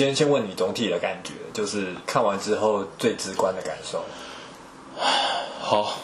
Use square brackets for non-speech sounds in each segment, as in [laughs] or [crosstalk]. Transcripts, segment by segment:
先先问你总体的感觉，就是看完之后最直观的感受。[sighs] 好，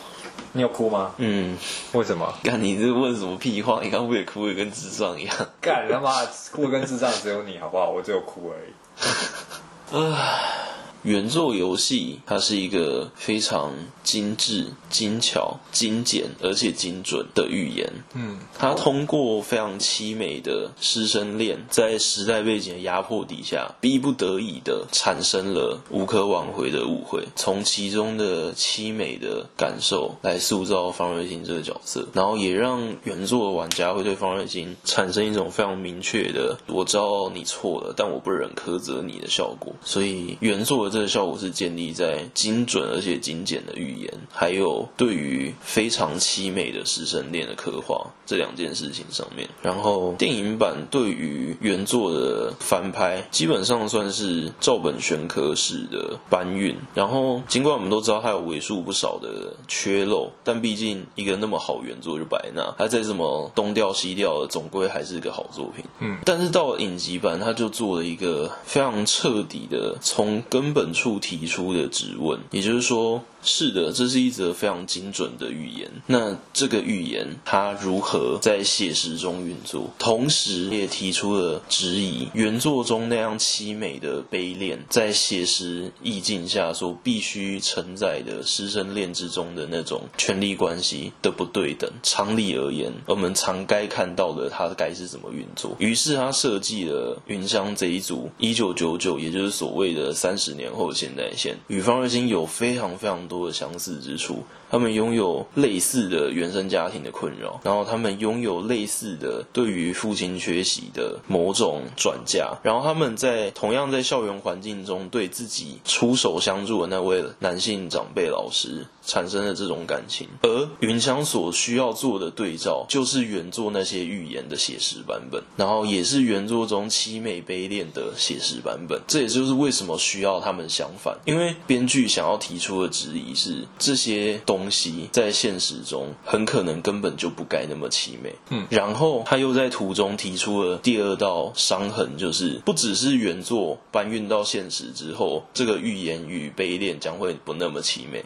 你有哭吗？嗯，为什么？干你这问什么屁话？你刚不也哭的跟智障一样？干他妈哭的跟智障只有你好不好？我只有哭而已。[laughs] [laughs] 啊。原作游戏，它是一个非常精致、精巧、精简而且精准的语言。嗯，它通过非常凄美的师生恋，在时代背景的压迫底下，逼不得已的产生了无可挽回的误会。从其中的凄美的感受来塑造方瑞欣这个角色，然后也让原作的玩家会对方瑞欣产生一种非常明确的“我知道你错了，但我不忍苛责你”的效果。所以原作的。这个效果是建立在精准而且精简的语言，还有对于非常凄美的师生恋的刻画这两件事情上面。然后电影版对于原作的翻拍，基本上算是照本宣科式的搬运。然后尽管我们都知道它有为数不少的缺漏，但毕竟一个那么好原作就摆那，它再怎么东调西调的，总归还是一个好作品。嗯，但是到了影集版，它就做了一个非常彻底的从根本处提出的质问，也就是说，是的，这是一则非常精准的预言。那这个预言它如何在写实中运作？同时也提出了质疑：原作中那样凄美的悲恋，在写实意境下所必须承载的师生恋之中的那种权力关系的不对等。常理而言，我们常该看到的它该是怎么运作？于是他设计了云香这一组一九九九，也就是所谓的三十年后现代线，与方瑞金有非常非常多的相似之处。他们拥有类似的原生家庭的困扰，然后他们拥有类似的对于父亲缺席的某种转嫁，然后他们在同样在校园环境中对自己出手相助的那位男性长辈老师产生了这种感情，而云香所需要做的对照就是原作那些寓言的写实版本，然后也是原作中凄美悲恋的写实版本。这也就是为什么需要他们相反，因为编剧想要提出的质疑是这些东西在现实中很可能根本就不该那么凄美。嗯，然后他又在途中提出了第二道伤痕，就是不只是原作搬运到现实之后，这个预言与悲恋将会不那么凄美。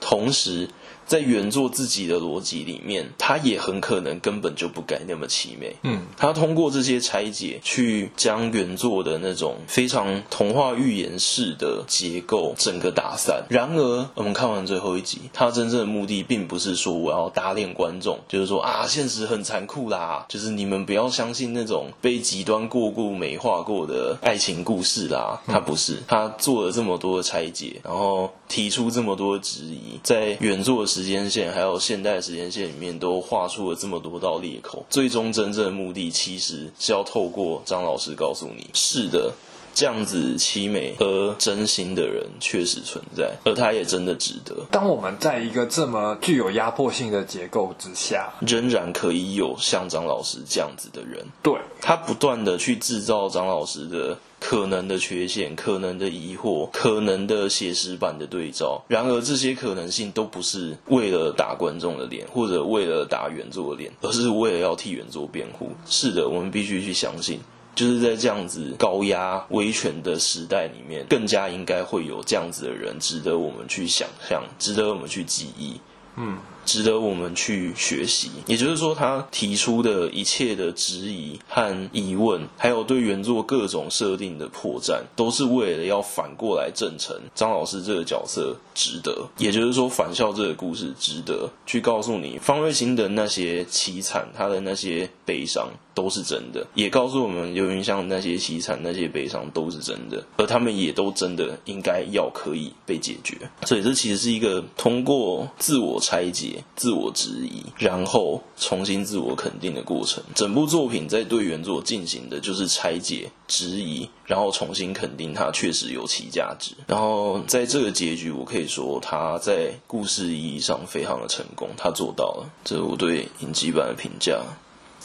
同时，在原作自己的逻辑里面，他也很可能根本就不该那么凄美。嗯，他通过这些拆解，去将原作的那种非常童话寓言式的结构整个打散。然而，我们看完最后一集，他真正的目的并不是说我要打脸观众，就是说啊，现实很残酷啦，[laughs] 就是你们不要相信那种被极端过度美化过的爱情故事啦。他不是，他做了这么多的拆解，然后提出这么多的质疑。在原作的时间线还有现代的时间线里面，都画出了这么多道裂口。最终真正的目的，其实是要透过张老师告诉你：是的，这样子凄美而真心的人确实存在，而他也真的值得。当我们在一个这么具有压迫性的结构之下，仍然可以有像张老师这样子的人，对，他不断的去制造张老师的。可能的缺陷，可能的疑惑，可能的写实版的对照。然而，这些可能性都不是为了打观众的脸，或者为了打原作的脸，而是为了要替原作辩护。是的，我们必须去相信，就是在这样子高压威权的时代里面，更加应该会有这样子的人，值得我们去想象，值得我们去记忆。嗯。值得我们去学习，也就是说，他提出的一切的质疑和疑问，还有对原作各种设定的破绽，都是为了要反过来证成张老师这个角色值得。也就是说，返校这个故事值得去告诉你，方瑞欣的那些凄惨，他的那些悲伤都是真的，也告诉我们刘云香那些凄惨、那些悲伤都是真的，而他们也都真的应该要可以被解决。所以，这其实是一个通过自我拆解。自我质疑，然后重新自我肯定的过程。整部作品在对原作进行的就是拆解、质疑，然后重新肯定它确实有其价值。然后在这个结局，我可以说它在故事意义上非常的成功，它做到了。这是我对影集版的评价。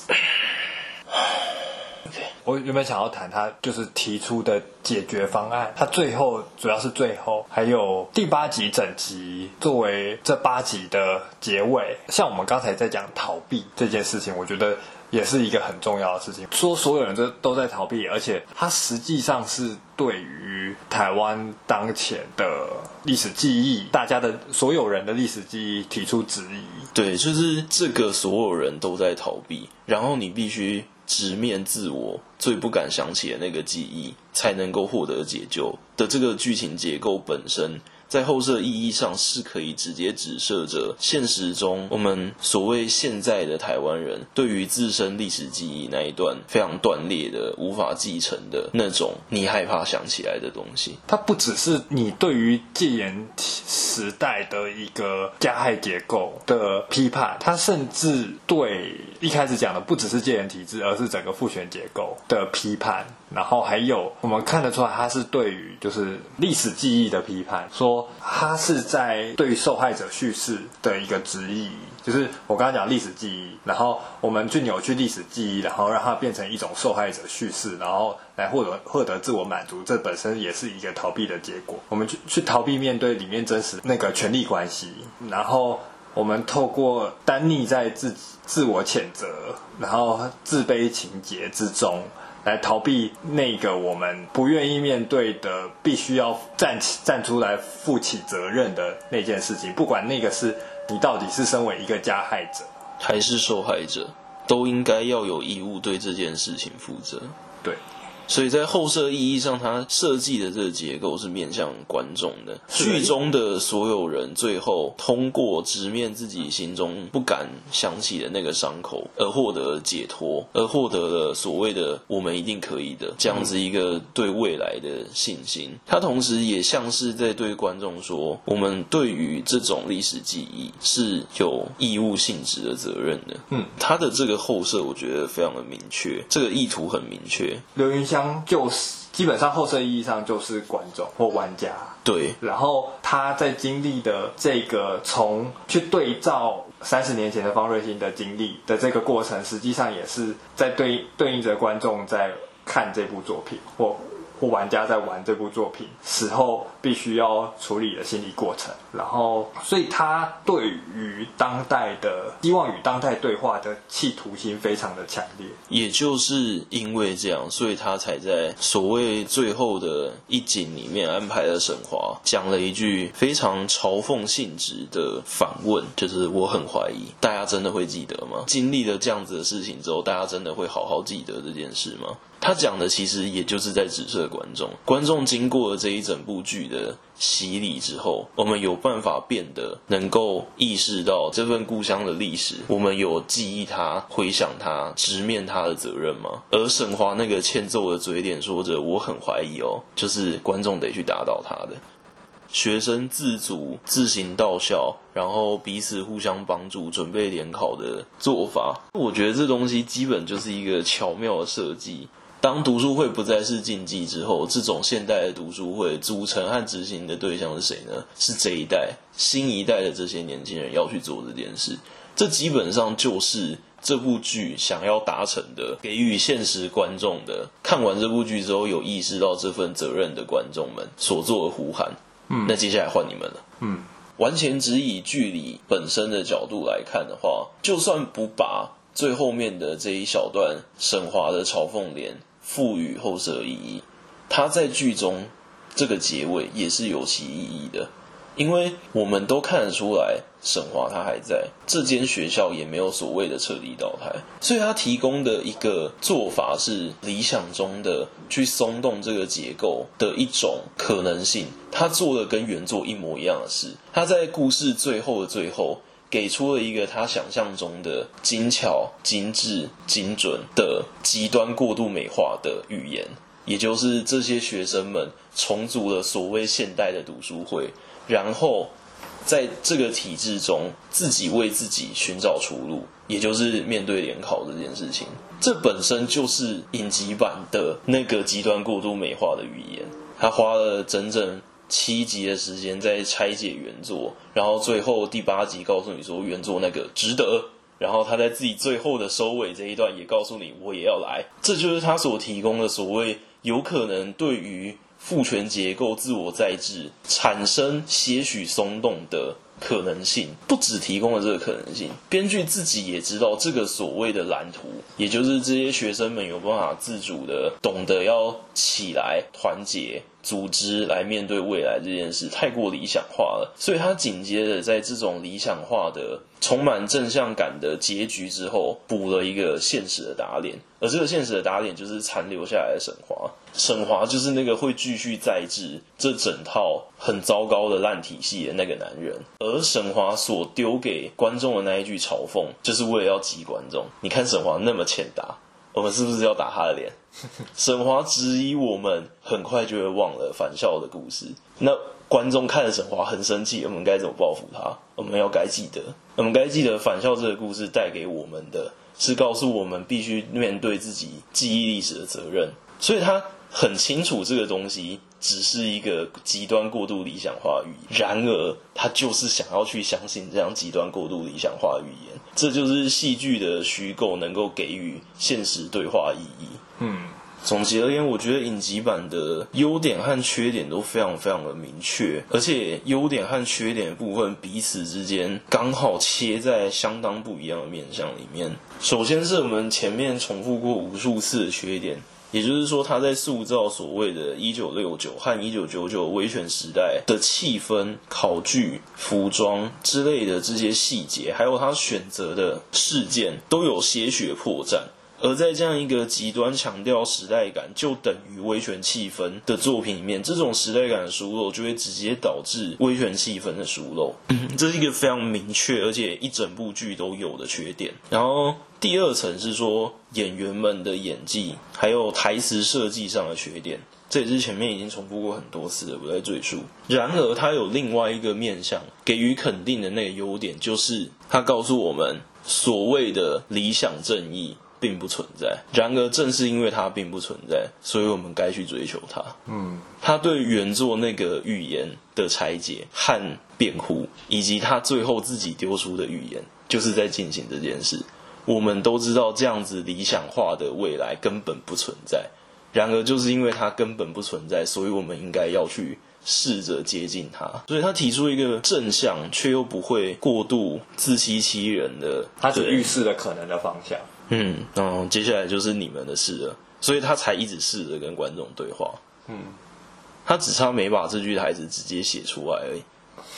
[laughs] 我原本想要谈他就是提出的解决方案，他最后主要是最后还有第八集整集作为这八集的结尾。像我们刚才在讲逃避这件事情，我觉得也是一个很重要的事情。说所有人都都在逃避，而且它实际上是对于台湾当前的历史记忆，大家的所有人的历史记忆提出质疑。对，就是这个所有人都在逃避，然后你必须直面自我最不敢想起的那个记忆，才能够获得解救的这个剧情结构本身。在后设意义上是可以直接指涉着现实中我们所谓现在的台湾人对于自身历史记忆那一段非常断裂的、无法继承的那种你害怕想起来的东西。它不只是你对于戒严时代的一个加害结构的批判，它甚至对一开始讲的不只是戒严体制，而是整个父权结构的批判。然后还有我们看得出来，他是对于就是历史记忆的批判，说他是在对于受害者叙事的一个质疑，就是我刚刚讲历史记忆，然后我们去扭曲历史记忆，然后让它变成一种受害者叙事，然后来获得获得自我满足，这本身也是一个逃避的结果。我们去去逃避面对里面真实那个权力关系，然后我们透过单溺在自己自我谴责，然后自卑情结之中。来逃避那个我们不愿意面对的，必须要站起站出来负起责任的那件事情。不管那个是你到底是身为一个加害者还是受害者，都应该要有义务对这件事情负责。对。所以在后设意义上，它设计的这个结构是面向观众的。剧中的所有人最后通过直面自己心中不敢想起的那个伤口，而获得解脱，而获得了所谓的“我们一定可以的”这样子一个对未来的信心。它同时也像是在对观众说：我们对于这种历史记忆是有义务性质的责任的。嗯，它的这个后设我觉得非常的明确，这个意图很明确。刘云将就是基本上后设意义上就是观众或玩家，对。然后他在经历的这个从去对照三十年前的方瑞欣的经历的这个过程，实际上也是在对对应着观众在看这部作品或。或玩家在玩这部作品死后必须要处理的心理过程，然后，所以他对于当代的希望与当代对话的企图心非常的强烈。也就是因为这样，所以他才在所谓最后的一景里面安排了沈华讲了一句非常嘲讽性质的反问，就是我很怀疑大家真的会记得吗？经历了这样子的事情之后，大家真的会好好记得这件事吗？他讲的其实也就是在指涉观众，观众经过了这一整部剧的洗礼之后，我们有办法变得能够意识到这份故乡的历史，我们有记忆它、回想它、直面它的责任吗？而沈华那个欠揍的嘴脸说着“我很怀疑哦”，就是观众得去打倒他的。学生自主自行到校，然后彼此互相帮助，准备联考的做法，我觉得这东西基本就是一个巧妙的设计。当读书会不再是禁忌之后，这种现代的读书会组成和执行的对象是谁呢？是这一代新一代的这些年轻人要去做这件事。这基本上就是这部剧想要达成的，给予现实观众的。看完这部剧之后，有意识到这份责任的观众们所做的呼喊。嗯，那接下来换你们了。嗯，完全只以剧里本身的角度来看的话，就算不把最后面的这一小段沈华的嘲讽脸。赋予后设意义，他在剧中这个结尾也是有其意义的，因为我们都看得出来，沈华他还在这间学校，也没有所谓的彻底倒台，所以他提供的一个做法是理想中的去松动这个结构的一种可能性。他做了跟原作一模一样的事，他在故事最后的最后。给出了一个他想象中的精巧、精致、精准的极端过度美化的语言，也就是这些学生们重组了所谓现代的读书会，然后在这个体制中自己为自己寻找出路，也就是面对联考这件事情。这本身就是影集版的那个极端过度美化的语言，他花了整整。七集的时间在拆解原作，然后最后第八集告诉你说原作那个值得，然后他在自己最后的收尾这一段也告诉你我也要来，这就是他所提供的所谓有可能对于父权结构自我再制产生些许松动的可能性，不只提供了这个可能性，编剧自己也知道这个所谓的蓝图，也就是这些学生们有办法自主的懂得要起来团结。组织来面对未来这件事太过理想化了，所以他紧接着在这种理想化的、充满正向感的结局之后，补了一个现实的打脸，而这个现实的打脸就是残留下来的沈华。沈华就是那个会继续再制这整套很糟糕的烂体系的那个男人，而沈华所丢给观众的那一句嘲讽，就是为了要激观众。你看沈华那么欠打。我们是不是要打他的脸？沈华质疑我们，很快就会忘了返校的故事。那观众看了沈华很生气，我们该怎么报复他？我们要该记得，我们该记得返校这个故事带给我们的是告诉我们必须面对自己记忆历史的责任。所以他很清楚这个东西。只是一个极端过度理想化语言，然而他就是想要去相信这样极端过度理想化语言，这就是戏剧的虚构能够给予现实对话意义。嗯，总结而言，我觉得影集版的优点和缺点都非常非常的明确，而且优点和缺点的部分彼此之间刚好切在相当不一样的面向里面。首先是我们前面重复过无数次的缺点。也就是说，他在塑造所谓的“一九六九”和“一九九九”威权时代的气氛、考据、服装之类的这些细节，还有他选择的事件，都有些许破绽。而在这样一个极端强调时代感，就等于威权气氛的作品里面，这种时代感的疏漏，就会直接导致威权气氛的疏漏。[clears throat] 这是一个非常明确，而且一整部剧都有的缺点。然后第二层是说演员们的演技，还有台词设计上的缺点，这也是前面已经重复过很多次的，不再赘述。然而，它有另外一个面向给予肯定的那个优点，就是它告诉我们所谓的理想正义。并不存在。然而，正是因为它并不存在，所以我们该去追求它。嗯，他对原作那个预言的拆解和辩护，以及他最后自己丢出的预言，就是在进行这件事。我们都知道，这样子理想化的未来根本不存在。然而，就是因为它根本不存在，所以我们应该要去试着接近它。所以他提出一个正向却又不会过度自欺欺人的，他只预示了可能的方向。嗯，然后接下来就是你们的事了，所以他才一直试着跟观众对话。嗯，他只差没把这句台词直接写出来而已。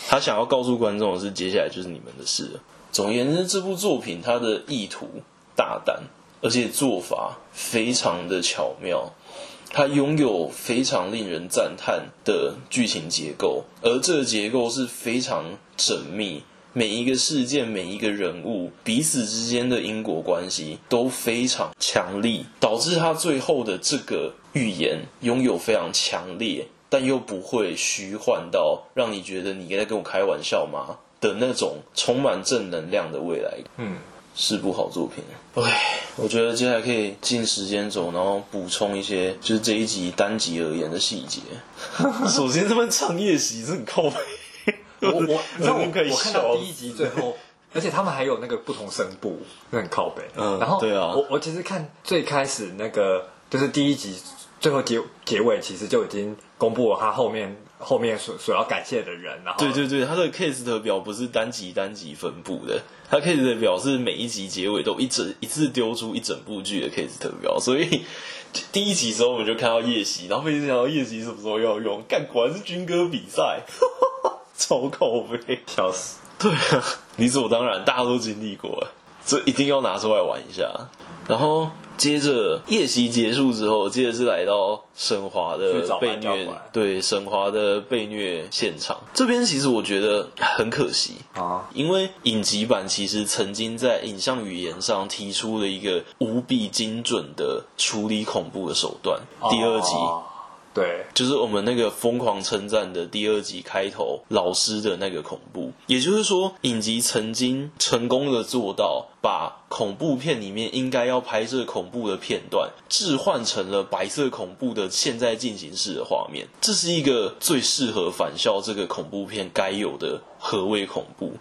他想要告诉观众的是，接下来就是你们的事了。总而言之，这部作品它的意图大胆，而且做法非常的巧妙。它拥有非常令人赞叹的剧情结构，而这个结构是非常缜密。每一个事件，每一个人物，彼此之间的因果关系都非常强力，导致他最后的这个预言拥有非常强烈，但又不会虚幻到让你觉得你在跟我开玩笑吗的那种充满正能量的未来。嗯，是部好作品。哎，我觉得接下来可以进时间轴，然后补充一些就是这一集单集而言的细节。[laughs] 首先，他们唱夜袭是很靠北。我我 [laughs] 你知道我我看到第一集最后，[laughs] 而且他们还有那个不同声部，那很靠北。嗯，然后对啊，我我其实看最开始那个就是第一集最后结结尾，其实就已经公布了他后面后面所所要感谢的人。然后对对对，他的 case 的表不是单集单集分布的，他 case 的表是每一集结尾都一整一次丢出一整部剧的 case 的表，所以第一集时候我们就看到夜袭，然后没想到夜袭什么时候要用，干果然是军歌比赛。[laughs] 超口碑，笑死！对啊，理所当然，大家都经历过，这一定要拿出来玩一下。然后接着夜袭结束之后，接着是来到沈华的被虐，对沈华的被虐现场。这边其实我觉得很可惜啊，因为影集版其实曾经在影像语言上提出了一个无比精准的处理恐怖的手段。第二集。对，就是我们那个疯狂称赞的第二集开头老师的那个恐怖，也就是说，影集曾经成功的做到把恐怖片里面应该要拍摄恐怖的片段置换成了白色恐怖的现在进行式的画面，这是一个最适合返校这个恐怖片该有的何谓恐怖。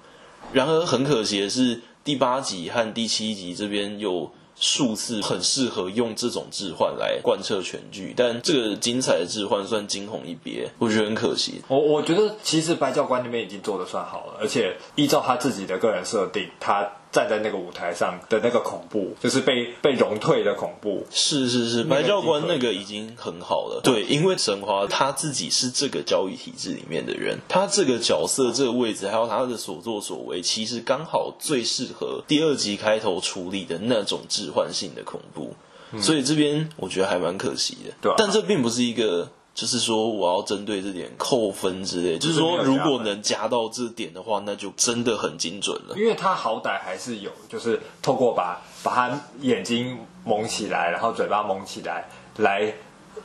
然而很可惜的是，第八集和第七集这边有数次很适合用这种置换来贯彻全剧，但这个精彩的置换算惊鸿一瞥，我觉得很可惜。我我觉得其实白教官那边已经做的算好了，而且依照他自己的个人设定，他。站在那个舞台上的那个恐怖，就是被被融退的恐怖。是是是，白教官那个已经很好了。对，因为沈华他自己是这个教育体制里面的人，他这个角色、这个位置，还有他的所作所为，其实刚好最适合第二集开头处理的那种置换性的恐怖。嗯、所以这边我觉得还蛮可惜的。对、啊，但这并不是一个。就是说，我要针对这点扣分之类。就是说，如果能加到这点的话，那就真的很精准了。因为他好歹还是有，就是透过把把他眼睛蒙起来，然后嘴巴蒙起来，来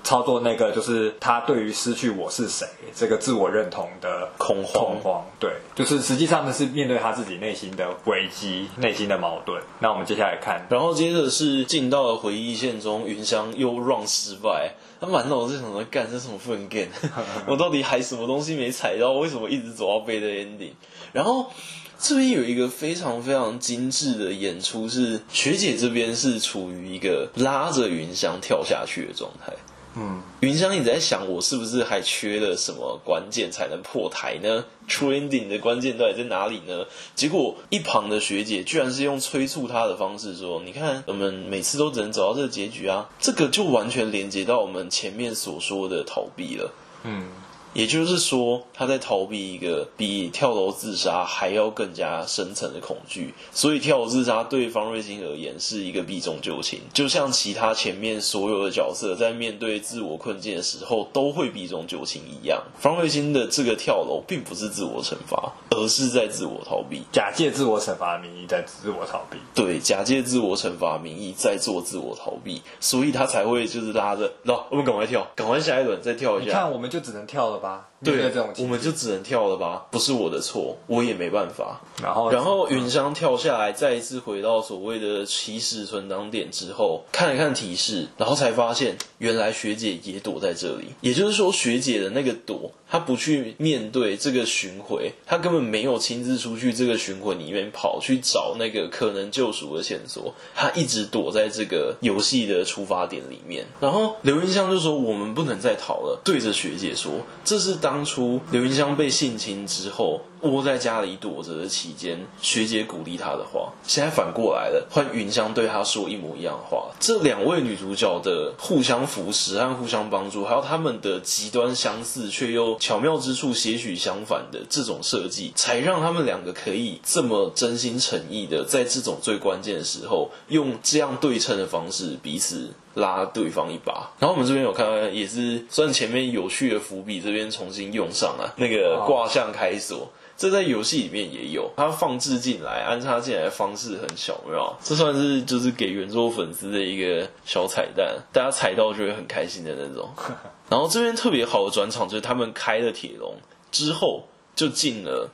操作那个，就是他对于失去我是谁这个自我认同的恐慌。恐慌，对，就是实际上呢是面对他自己内心的危机、内心的矛盾。那我们接下来看，然后接着是进到了回忆线中，云香又 run 失败。他满脑子想着干这什么粪 game，[laughs] 我到底还什么东西没踩到？为什么一直走到背的 ending？然后这边有一个非常非常精致的演出，是学姐这边是处于一个拉着云香跳下去的状态。嗯，云香，一直在想我是不是还缺了什么关键才能破台呢？Trending 的关键到底在哪里呢？结果一旁的学姐居然是用催促他的方式说：“你看，我们每次都只能走到这个结局啊！”这个就完全连接到我们前面所说的逃避了。嗯。也就是说，他在逃避一个比跳楼自杀还要更加深层的恐惧，所以跳楼自杀对方瑞金而言是一个避重就轻，就像其他前面所有的角色在面对自我困境的时候都会避重就轻一样。方瑞金的这个跳楼并不是自我惩罚，而是在自我逃避，假借自我惩罚的名义在自我逃避。对，假借自我惩罚的名义在做自我逃避，所以他才会就是拉着，那我们赶快跳，赶快下一轮再跳一下。你看，我们就只能跳了吧。对，我们就只能跳了吧，不是我的错，我也没办法。然后，然后云香跳下来，再一次回到所谓的起始存档点之后，看了看提示，然后才发现原来学姐也躲在这里。也就是说，学姐的那个躲，她不去面对这个巡回，她根本没有亲自出去这个巡回里面跑去找那个可能救赎的线索，她一直躲在这个游戏的出发点里面。然后刘云香就说：“我们不能再逃了。”对着学姐说：“这是当。”初刘云香被性侵之后，窝在家里躲着的期间，学姐鼓励她的话，现在反过来了，换云香对她说一模一样的话。这两位女主角的互相扶持和互相帮助，还有他们的极端相似却又巧妙之处些许相反的这种设计，才让他们两个可以这么真心诚意的在这种最关键的时候，用这样对称的方式彼此拉对方一把。然后我们这边有看到，也是算前面有趣的伏笔，这边重新用上了那个卦象开锁。这在游戏里面也有，它放置进来、安插进来的方式很巧妙，这算是就是给原作粉丝的一个小彩蛋，大家踩到就会很开心的那种。[laughs] 然后这边特别好的转场就是他们开了铁笼之后，就进了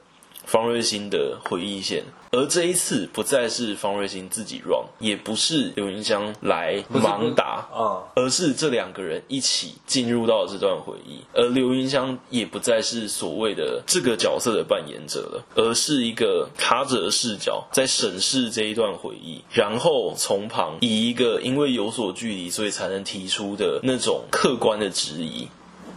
方瑞欣的回忆线。而这一次不再是方瑞欣自己 run，也不是刘云香来盲打，啊，而是这两个人一起进入到这段回忆。而刘云香也不再是所谓的这个角色的扮演者了，而是一个他者的视角在审视这一段回忆，然后从旁以一个因为有所距离，所以才能提出的那种客观的质疑，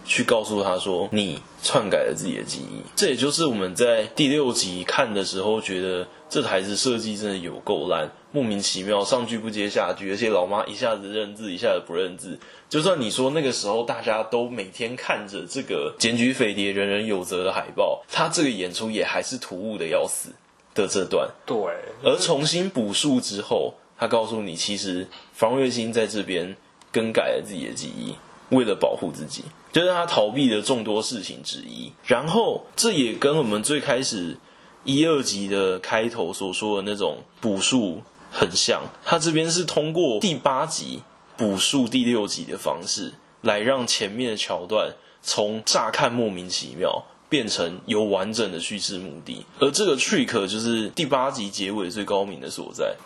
去告诉他说：“你篡改了自己的记忆。”这也就是我们在第六集看的时候觉得。这台子设计真的有够烂，莫名其妙，上句不接下句，而且老妈一下子认字，一下子不认字。就算你说那个时候大家都每天看着这个检举匪谍人人有责的海报，他这个演出也还是突兀的要死的这段。对，而重新补述之后，他告诉你，其实方瑞欣在这边更改了自己的记忆，为了保护自己，就是他逃避的众多事情之一。然后这也跟我们最开始。一二集的开头所说的那种补述很像，他这边是通过第八集补述第六集的方式，来让前面的桥段从乍看莫名其妙变成有完整的叙事目的，而这个 trick 就是第八集结尾最高明的所在，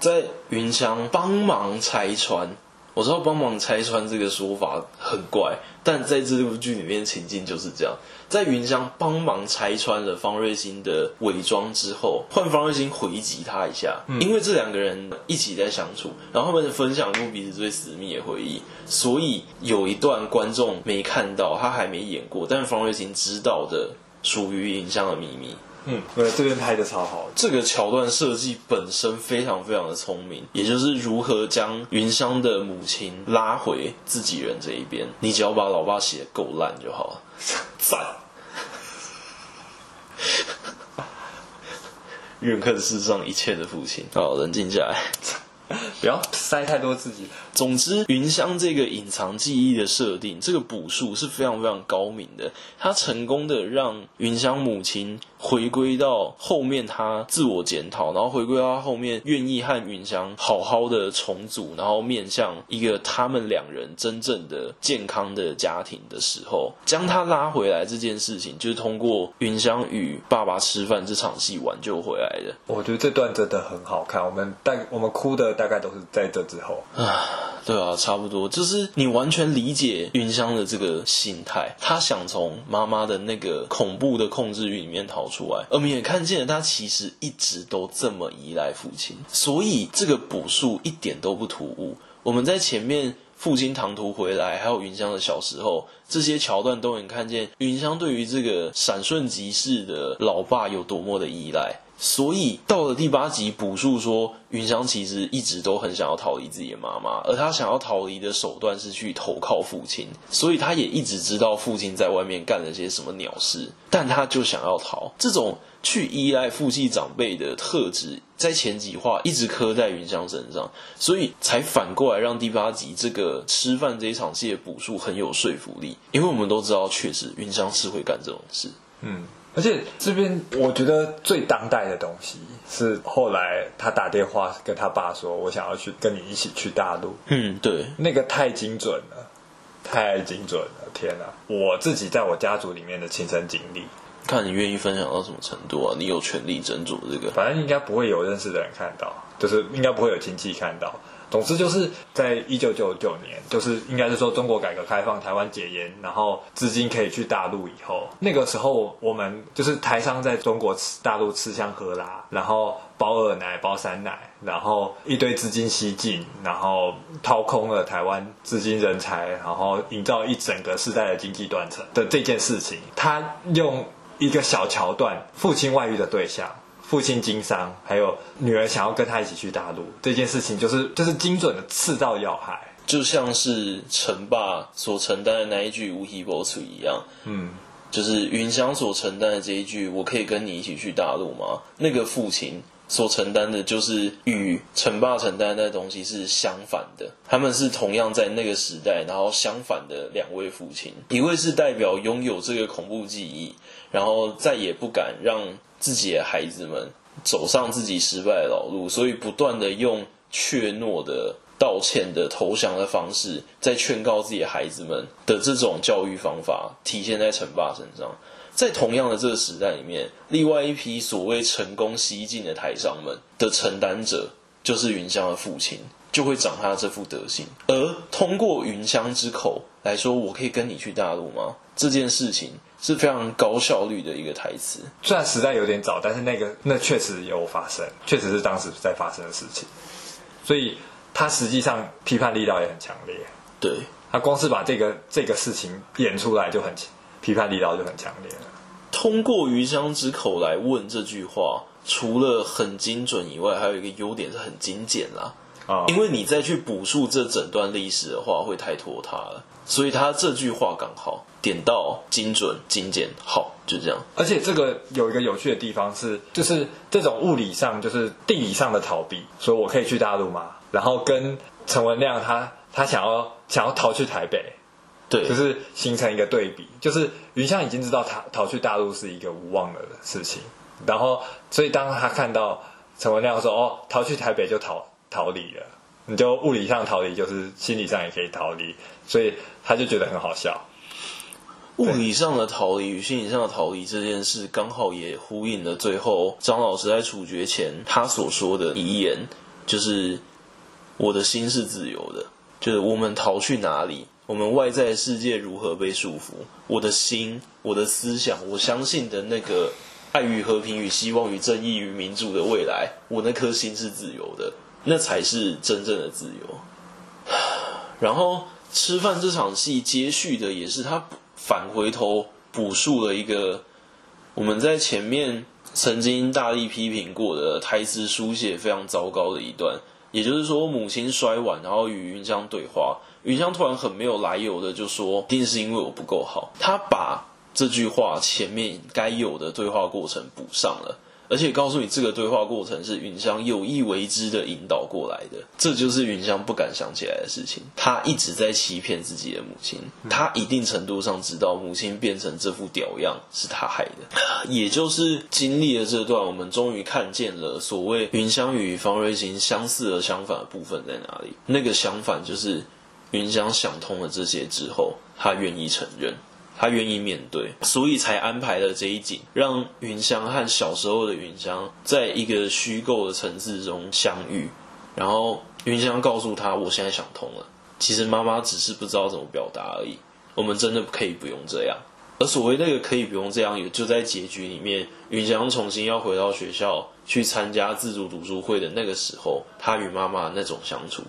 在云香帮忙拆穿。我知道帮忙拆穿这个说法很怪，但在这部剧里面情境就是这样。在云香帮忙拆穿了方瑞欣的伪装之后，换方瑞欣回击他一下，嗯、因为这两个人一起在相处，然后他们分享过彼此最私密的回忆，所以有一段观众没看到，他还没演过，但是方瑞欣知道的属于云香的秘密。嗯，对，这边拍的超好。这个桥段设计本身非常非常的聪明，也就是如何将云香的母亲拉回自己人这一边。你只要把老爸写得够烂就好了。[laughs] 赞。怨恨世上一切的父亲。好，冷静下来。[laughs] 不要塞太多自己。总之，云香这个隐藏记忆的设定，这个补数是非常非常高明的。他成功的让云香母亲回归到后面，他自我检讨，然后回归到他后面愿意和云香好好的重组，然后面向一个他们两人真正的健康的家庭的时候，将他拉回来这件事情，就是通过云翔与爸爸吃饭这场戏挽救回来的。我觉得这段真的很好看，我们大我们哭的。大概都是在这之后啊，[laughs] 对啊，差不多，就是你完全理解云香的这个心态，他想从妈妈的那个恐怖的控制欲里面逃出来，而我们也看见了他其实一直都这么依赖父亲，所以这个补述一点都不突兀。我们在前面父亲唐突回来，还有云香的小时候这些桥段，都能看见云香对于这个闪瞬即逝的老爸有多么的依赖。所以到了第八集，补述说云香其实一直都很想要逃离自己的妈妈，而他想要逃离的手段是去投靠父亲，所以他也一直知道父亲在外面干了些什么鸟事，但他就想要逃。这种去依赖父系长辈的特质，在前几话一直刻在云香身上，所以才反过来让第八集这个吃饭这一场戏的补述很有说服力，因为我们都知道，确实云香是会干这种事，嗯。而且这边我觉得最当代的东西是后来他打电话跟他爸说：“我想要去跟你一起去大陆。”嗯，对，那个太精准了，太精准了！天哪，我自己在我家族里面的亲身经历，看你愿意分享到什么程度啊？你有权利斟酌这个，反正应该不会有认识的人看到，就是应该不会有亲戚看到。总之就是在一九九九年，就是应该是说中国改革开放，台湾解严，然后资金可以去大陆以后，那个时候我们就是台商在中国吃大陆吃香喝辣，然后包二奶包三奶，然后一堆资金西进，然后掏空了台湾资金人才，然后营造一整个世代的经济断层的这件事情，他用一个小桥段，父亲外遇的对象。父亲经商，还有女儿想要跟他一起去大陆，这件事情就是就是精准的刺到要害，就像是陈爸所承担的那一句“无题博出”一样，嗯，就是云香所承担的这一句“我可以跟你一起去大陆吗？”那个父亲所承担的，就是与陈爸承担的东西是相反的，他们是同样在那个时代，然后相反的两位父亲，一位是代表拥有这个恐怖记忆，然后再也不敢让。自己的孩子们走上自己失败的老路，所以不断的用怯懦的、道歉的、投降的方式，在劝告自己的孩子们的这种教育方法，体现在陈爸身上。在同样的这个时代里面，另外一批所谓成功西进的台商们的承担者，就是云香的父亲，就会长他这副德行。而通过云香之口来说，我可以跟你去大陆吗？这件事情。是非常高效率的一个台词，虽然时代有点早，但是那个那确实有发生，确实是当时在发生的事情，所以他实际上批判力道也很强烈。对，他光是把这个这个事情演出来就很批判力道就很强烈了。通过鱼香之口来问这句话，除了很精准以外，还有一个优点是很精简啦。啊，因为你再去补述这整段历史的话，会太拖沓了。所以他这句话刚好点到精准、精简，好，就这样。而且这个有一个有趣的地方是，就是这种物理上，就是地理上的逃避，说我可以去大陆吗？然后跟陈文亮他他想要想要逃去台北，对，就是形成一个对比。就是云香已经知道他逃去大陆是一个无望的事情，然后所以当他看到陈文亮说哦，逃去台北就逃逃离了。你就物理上逃离，就是心理上也可以逃离，所以他就觉得很好笑。物理上的逃离与心理上的逃离这件事，刚好也呼应了最后张老师在处决前他所说的遗言，就是我的心是自由的。就是我们逃去哪里？我们外在世界如何被束缚？我的心，我的思想，我相信的那个爱与和平与希望与正义与民主的未来，我那颗心是自由的，那才是真正的自由。然后吃饭这场戏接续的也是他返回头补述了一个我们在前面曾经大力批评过的台词书写非常糟糕的一段，也就是说母亲摔碗，然后与云香对话。云香突然很没有来由的就说：“一定是因为我不够好。”他把这句话前面该有的对话过程补上了，而且告诉你这个对话过程是云香有意为之的引导过来的。这就是云香不敢想起来的事情。他一直在欺骗自己的母亲，他一定程度上知道母亲变成这副屌样是他害的。[laughs] 也就是经历了这段，我们终于看见了所谓云香与方芮欣相似而相反的部分在哪里。那个相反就是。云香想通了这些之后，他愿意承认，他愿意面对，所以才安排了这一景，让云香和小时候的云香在一个虚构的层次中相遇。然后云香告诉他：“我现在想通了，其实妈妈只是不知道怎么表达而已。我们真的可以不用这样。”而所谓那个可以不用这样，也就在结局里面，云香重新要回到学校去参加自主读书会的那个时候，他与妈妈那种相处。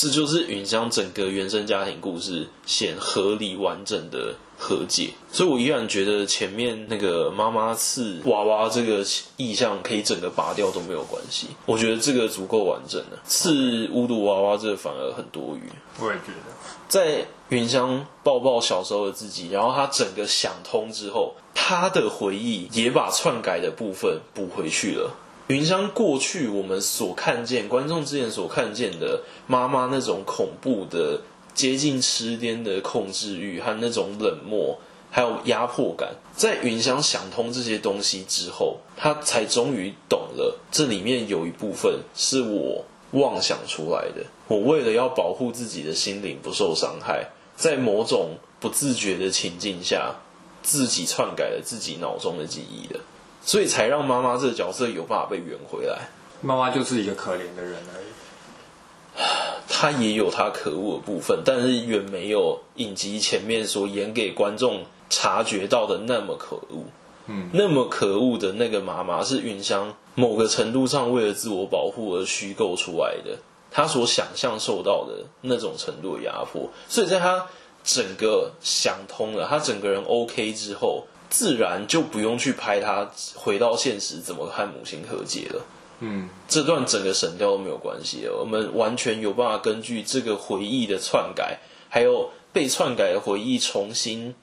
这就是云香整个原生家庭故事显合理完整的和解，所以我依然觉得前面那个妈妈刺娃娃这个意象可以整个拔掉都没有关系，我觉得这个足够完整了。刺巫毒娃娃这个反而很多余。我也觉得，在云香抱抱小时候的自己，然后他整个想通之后，他的回忆也把篡改的部分补回去了。云香过去我们所看见，观众之前所看见的妈妈那种恐怖的、接近痴癫的控制欲和那种冷漠，还有压迫感，在云香想通这些东西之后，她才终于懂了，这里面有一部分是我妄想出来的。我为了要保护自己的心灵不受伤害，在某种不自觉的情境下，自己篡改了自己脑中的记忆的。所以才让妈妈这个角色有办法被圆回来。妈妈就是一个可怜的人而已。她也有她可恶的部分，但是远没有影集前面所演给观众察觉到的那么可恶。嗯，那么可恶的那个妈妈是云香某个程度上为了自我保护而虚构出来的，她所想象受到的那种程度的压迫。所以在她整个想通了，她整个人 OK 之后。自然就不用去拍他回到现实怎么和母亲和解了。嗯，这段整个省掉都没有关系了。我们完全有办法根据这个回忆的篡改，还有被篡改的回忆重新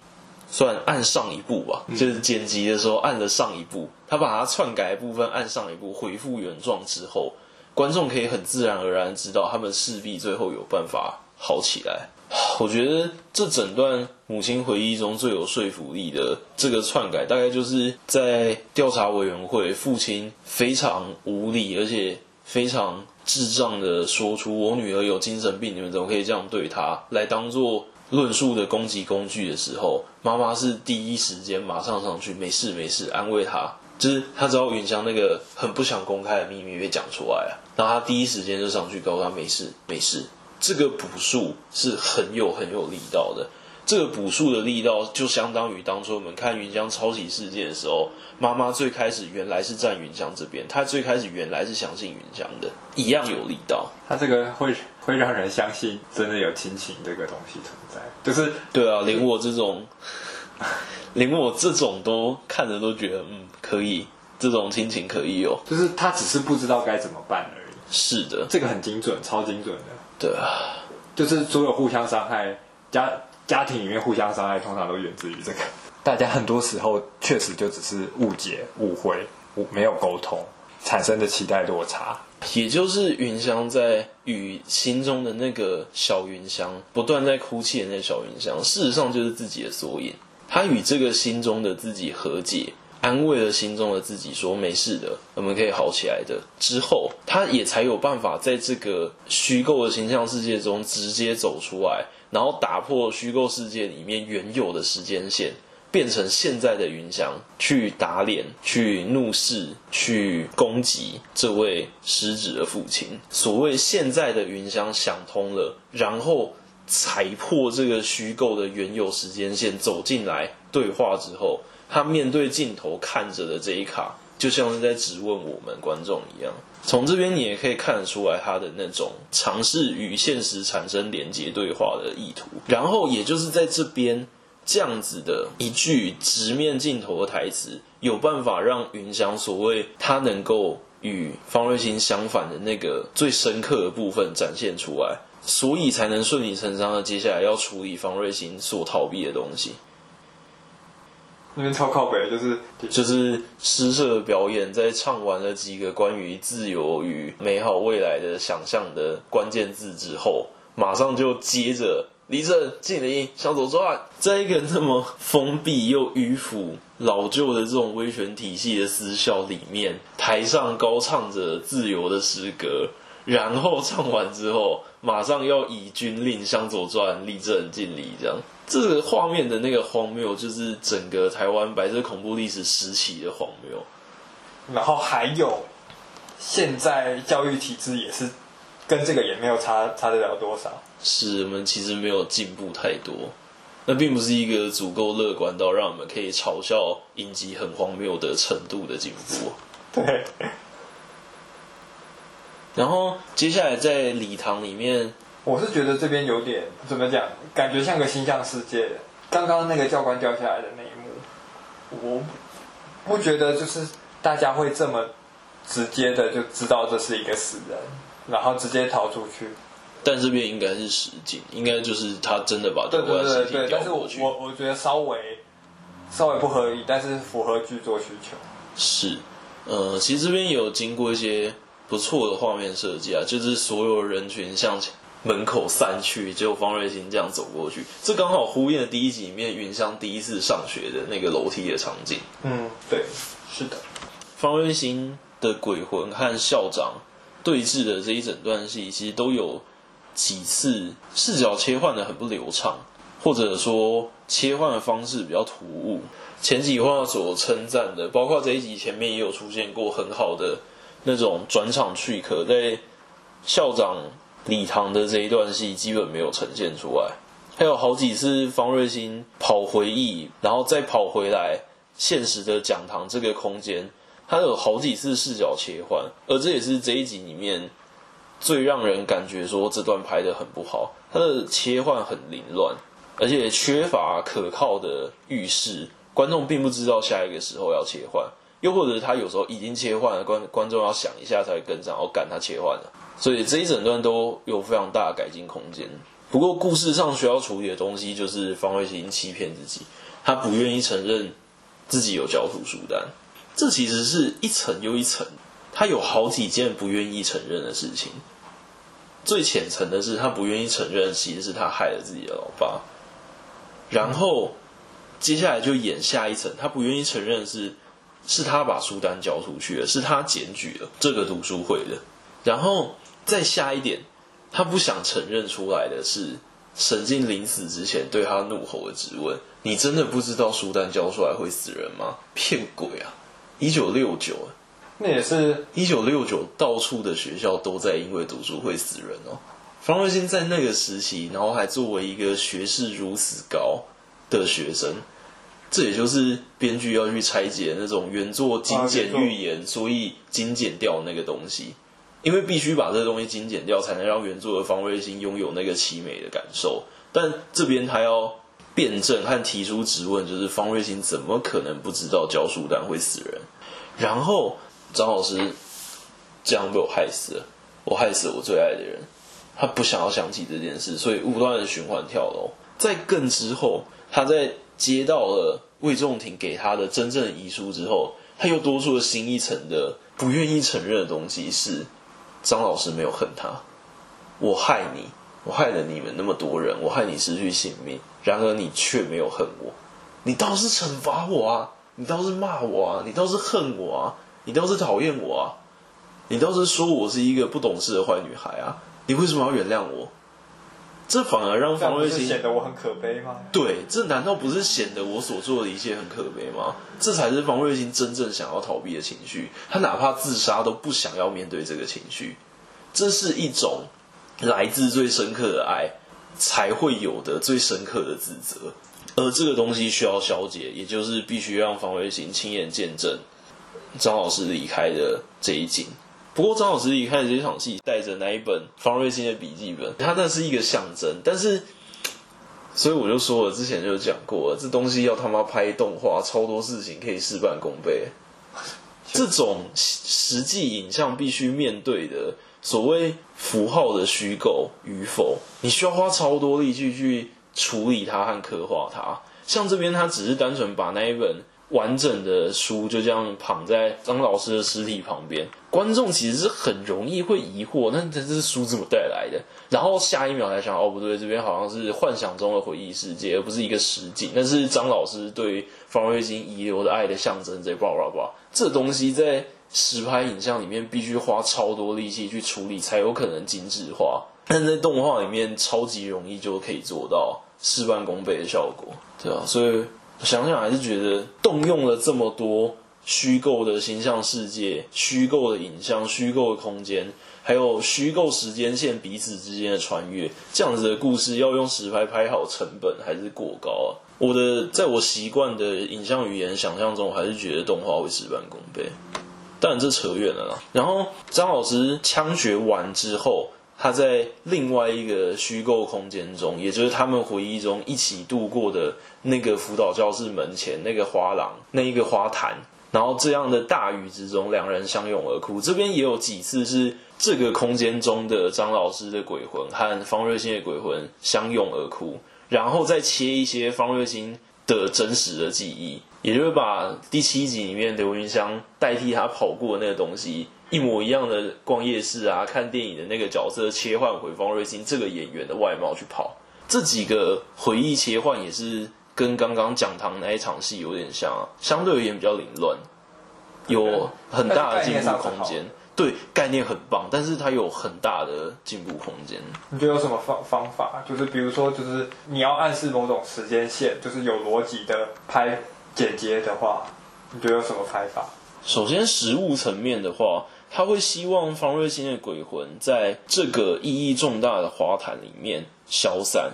算按上一步吧，嗯、就是剪辑的时候按了上一步，他把它篡改的部分按上一步，恢复原状之后，观众可以很自然而然知道他们势必最后有办法好起来。[sighs] 我觉得这整段母亲回忆中最有说服力的这个篡改，大概就是在调查委员会，父亲非常无理而且非常智障的说出“我女儿有精神病，你们怎么可以这样对她”来当做论述的攻击工具的时候，妈妈是第一时间马上上去，没事没事，安慰她，就是她知道云香那个很不想公开的秘密被讲出来了，然后她第一时间就上去告诉她没事没事。这个补数是很有很有力道的，这个补数的力道就相当于当初我们看云江抄袭事件的时候，妈妈最开始原来是站云江这边，她最开始原来是相信云江的，一样有力道。他这个会会让人相信真的有亲情这个东西存在，就是对啊，连我这种，[laughs] 连我这种都看着都觉得嗯可以，这种亲情可以有，就是他只是不知道该怎么办而已。是的，这个很精准，超精准的。对啊，就是所有互相伤害，家家庭里面互相伤害，通常都源自于这个。大家很多时候确实就只是误解、误会，没有沟通，产生的期待落差。也就是云香在与心中的那个小云香不断在哭泣的那小云香，事实上就是自己的缩影。他与这个心中的自己和解。安慰了心中的自己，说没事的，我们可以好起来的。之后，他也才有办法在这个虚构的形象世界中直接走出来，然后打破虚构世界里面原有的时间线，变成现在的云香去打脸、去怒视、去攻击这位失职的父亲。所谓现在的云香想通了，然后踩破这个虚构的原有时间线走进来对话之后，他面对镜头看着的这一卡，就像是在质问我们观众一样。从这边你也可以看得出来他的那种尝试与现实产生连接对话的意图。然后也就是在这边。这样子的一句直面镜头的台词，有办法让云香所谓他能够与方芮欣相反的那个最深刻的部分展现出来，所以才能顺理成章的接下来要处理方芮欣所逃避的东西。那边超靠北，就是就是诗社的表演，在唱完了几个关于自由与美好未来的想象的关键字之后，马上就接着。立正，敬礼，向左转。在一个那么封闭又迂腐、老旧的这种威权体系的私校里面，台上高唱着自由的诗歌，然后唱完之后，马上要以军令向左转，立正，敬礼，这样。这个画面的那个荒谬，就是整个台湾白色恐怖历史时期的荒谬。然后还有，现在教育体制也是。跟这个也没有差差得了多少，是我们其实没有进步太多，那并不是一个足够乐观到让我们可以嘲笑影集很荒谬的程度的进步。对。然后接下来在礼堂里面，我是觉得这边有点怎么讲，感觉像个星象世界。刚刚那个教官掉下来的那一幕，我不觉得就是大家会这么直接的就知道这是一个死人。然后直接逃出去，但这边应该是实景，应该就是他真的把对对对对，但是我我我觉得稍微稍微不合理，但是符合剧作需求。是，呃，其实这边也有经过一些不错的画面设计啊，就是所有人群向门口散去，结果方瑞欣这样走过去，这刚好呼应了第一集里面云香第一次上学的那个楼梯的场景。嗯，对，是的，方瑞欣的鬼魂和校长。对峙的这一整段戏，其实都有几次视角切换的很不流畅，或者说切换的方式比较突兀。前几话所称赞的，包括这一集前面也有出现过很好的那种转场 trick，在校长礼堂的这一段戏基本没有呈现出来。还有好几次方瑞欣跑回忆，然后再跑回来现实的讲堂这个空间。他有好几次视角切换，而这也是这一集里面最让人感觉说这段拍得很不好。他的切换很凌乱，而且缺乏可靠的预示，观众并不知道下一个时候要切换，又或者他有时候已经切换了，观观众要想一下才会跟上，然后赶他切换了。所以这一整段都有非常大的改进空间。不过故事上需要处理的东西就是方慧琴欺骗自己，她不愿意承认自己有交出书单。这其实是一层又一层，他有好几件不愿意承认的事情。最浅层的是，他不愿意承认，其实是他害了自己的老爸。然后接下来就演下一层，他不愿意承认是，是他把书单交出去了，是他检举了这个读书会的。然后再下一点，他不想承认出来的是，沈静临死之前对他怒吼的质问：“你真的不知道书单交出来会死人吗？骗鬼啊！”一九六九，那也是一九六九，到处的学校都在因为读书会死人哦。方瑞欣在那个时期，然后还作为一个学识如此高的学生，这也就是编剧要去拆解那种原作精简预言，所以精简掉那个东西，因为必须把这个东西精简掉，才能让原作的方瑞欣拥有那个凄美的感受。但这边他要。辩证和提出质问，就是方瑞欣怎么可能不知道交书单会死人？然后张老师这样被我害死了，我害死了我最爱的人，他不想要想起这件事，所以不断的循环跳楼。在更之后，他在接到了魏仲廷给他的真正的遗书之后，他又多出了新一层的不愿意承认的东西，是张老师没有恨他，我害你。我害了你们那么多人，我害你失去性命，然而你却没有恨我，你倒是惩罚我啊！你倒是骂我啊！你倒是恨我啊！你倒是讨厌我啊！你倒是说我是一个不懂事的坏女孩啊！你为什么要原谅我？这反而让方瑞欣显得我很可悲吗？对，这难道不是显得我所做的一切很可悲吗？这才是方瑞欣真正想要逃避的情绪。他哪怕自杀都不想要面对这个情绪。这是一种来自最深刻的爱才会有的最深刻的自责，而这个东西需要消解，也就是必须让方瑞行亲眼见证张老师离开的这一景。不过张老师离开的这场戏，带着那一本方芮欣的笔记本，它那是一个象征。但是，所以我就说了，之前就讲过了，这东西要他妈拍动画，超多事情可以事半功倍。这种实际影像必须面对的所谓符号的虚构与否，你需要花超多力气去处理它和刻画它。像这边，他只是单纯把那一本。完整的书就这样躺在张老师的尸体旁边，观众其实是很容易会疑惑，那这是书怎么带来的？然后下一秒才想，哦不对，这边好像是幻想中的回忆世界，而不是一个实景。那是张老师对方瑞金遗留的爱的象征，这叭叭叭，这东西在实拍影像里面必须花超多力气去处理，才有可能精致化。但在动画里面，超级容易就可以做到事半功倍的效果，对啊，所以。想想还是觉得动用了这么多虚构的形象世界、虚构的影像、虚构的空间，还有虚构时间线彼此之间的穿越，这样子的故事要用实拍拍好，成本还是过高啊！我的在我习惯的影像语言想象中，还是觉得动画会事半功倍。但这扯远了啦。然后张老师枪决完之后。他在另外一个虚构空间中，也就是他们回忆中一起度过的那个辅导教室门前那个花廊，那一个花坛，然后这样的大雨之中，两人相拥而哭。这边也有几次是这个空间中的张老师的鬼魂和方瑞欣的鬼魂相拥而哭，然后再切一些方瑞欣的真实的记忆，也就是把第七集里面刘云香代替他跑过的那个东西。一模一样的逛夜市啊，看电影的那个角色切换回方瑞欣这个演员的外貌去跑，这几个回忆切换也是跟刚刚讲堂那一场戏有点像啊，相对而言比较凌乱，有很大的进步空间。对，概念很棒，但是它有很大的进步空间。你觉得有什么方方法？就是比如说，就是你要暗示某种时间线，就是有逻辑的拍剪接的话，你觉得有什么拍法？首先，实物层面的话。他会希望方瑞欣的鬼魂在这个意义重大的花坛里面消散，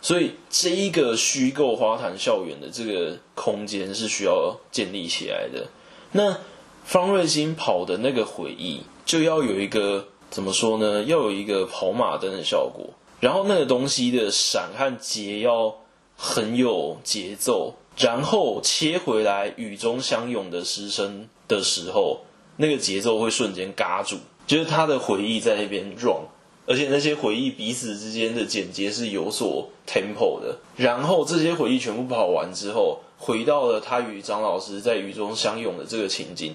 所以这一个虚构花坛校园的这个空间是需要建立起来的。那方瑞欣跑的那个回忆就要有一个怎么说呢？要有一个跑马灯的效果，然后那个东西的闪和截要很有节奏，然后切回来雨中相拥的师生的时候。那个节奏会瞬间嘎住，就是他的回忆在那边 run，而且那些回忆彼此之间的剪接是有所 tempo 的。然后这些回忆全部跑完之后，回到了他与张老师在雨中相拥的这个情景，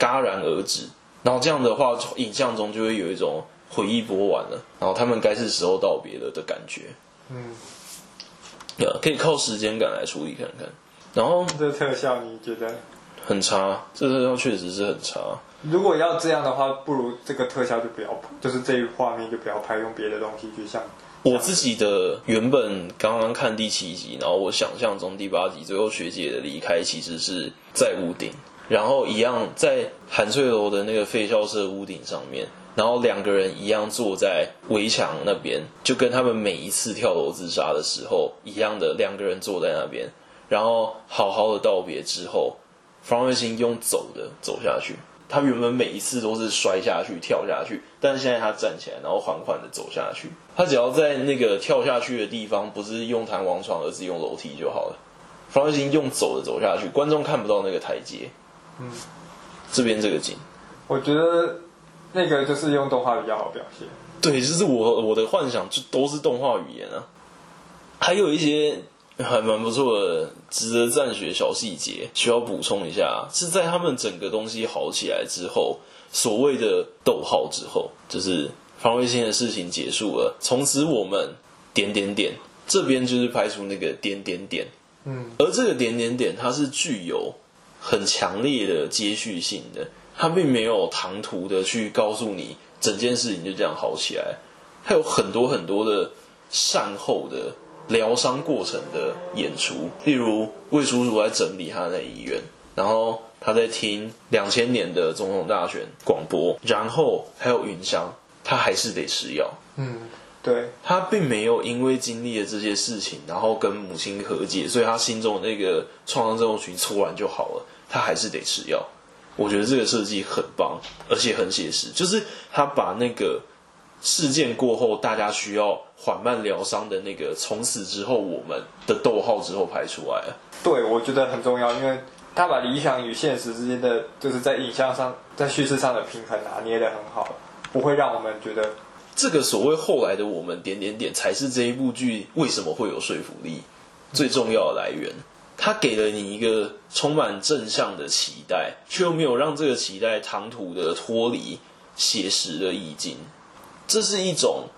戛然而止。然后这样的话，影像中就会有一种回忆播完了，然后他们该是时候道别了的感觉。嗯，对，可以靠时间感来处理看看。然后这个特效你觉得？很差，这特效确实是很差。如果要这样的话，不如这个特效就不要，就是这一画面就不要拍，用别的东西去像。我自己的原本刚刚看第七集，然后我想象中第八集最后学姐的离开其实是在屋顶，然后一样在韩翠楼的那个废校舍屋顶上面，然后两个人一样坐在围墙那边，就跟他们每一次跳楼自杀的时候一样的，两个人坐在那边，然后好好的道别之后。方瑞欣用走的走下去，他原本每一次都是摔下去、跳下去，但是现在他站起来，然后缓缓的走下去。他只要在那个跳下去的地方，不是用弹簧床，而是用楼梯就好了。方瑞欣用走的走下去，观众看不到那个台阶。嗯，这边这个景，我觉得那个就是用动画比较好表现。对，就是我我的幻想就都是动画语言啊，还有一些。还蛮不错的，值得赞许的小细节，需要补充一下，是在他们整个东西好起来之后，所谓的逗号之后，就是方芮欣的事情结束了，从此我们点点点，这边就是拍出那个点点点，嗯，而这个点点点，它是具有很强烈的接续性的，他并没有唐突的去告诉你整件事情就这样好起来，他有很多很多的善后的疗伤过程的演出，例如魏叔叔在整理他在医院，然后他在听两千年的总统大选广播，然后还有云香，他还是得吃药。嗯，对，他并没有因为经历了这些事情，然后跟母亲和解，所以他心中那个创伤症候群突然就好了，他还是得吃药。我觉得这个设计很棒，而且很写实，就是他把那个事件过后大家需要缓慢疗伤的那个从此之后我们的逗号之后拍出来了。对，我觉得很重要，因为他把理想与现实之间的，就是在影像上、在叙事上的平衡拿捏得很好，不会让我们觉得这个所谓后来的我们点点点才是这一部剧为什么会有说服力最重要的来源。他给了你一个充满正向的期待，却又没有让这个期待唐突的脱离写实的意境。这是一种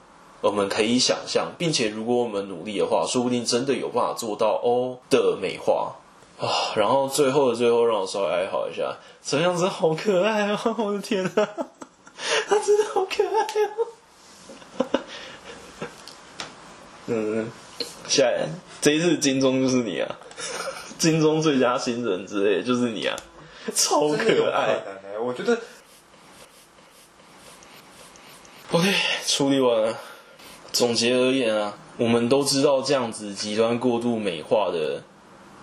我们可以想象，并且如果我们努力的话，说不定真的有办法做到哦的美化啊。然后最后的最后，让我稍微哀嚎一下，这样子好可爱哦！我的天哪，他真的好可爱哦！[laughs] 嗯，下这一次金钟就是你啊！金钟最佳新人之类，就是你啊，[laughs] 超可爱。我觉得，OK，处理完了。总结而言啊，我们都知道这样子极端过度美化的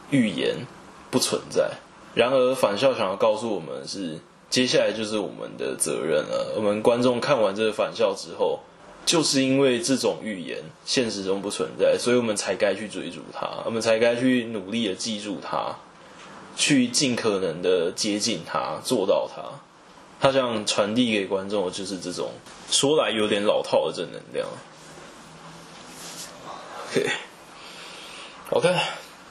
预言不存在。然而，返校想要告诉我们是，接下来就是我们的责任了。我们观众看完这个返校之后。就是因为这种预言现实中不存在，所以我们才该去追逐它，我们才该去努力的记住它，去尽可能的接近它，做到它。他想传递给观众的就是这种说来有点老套的正能量。OK，OK。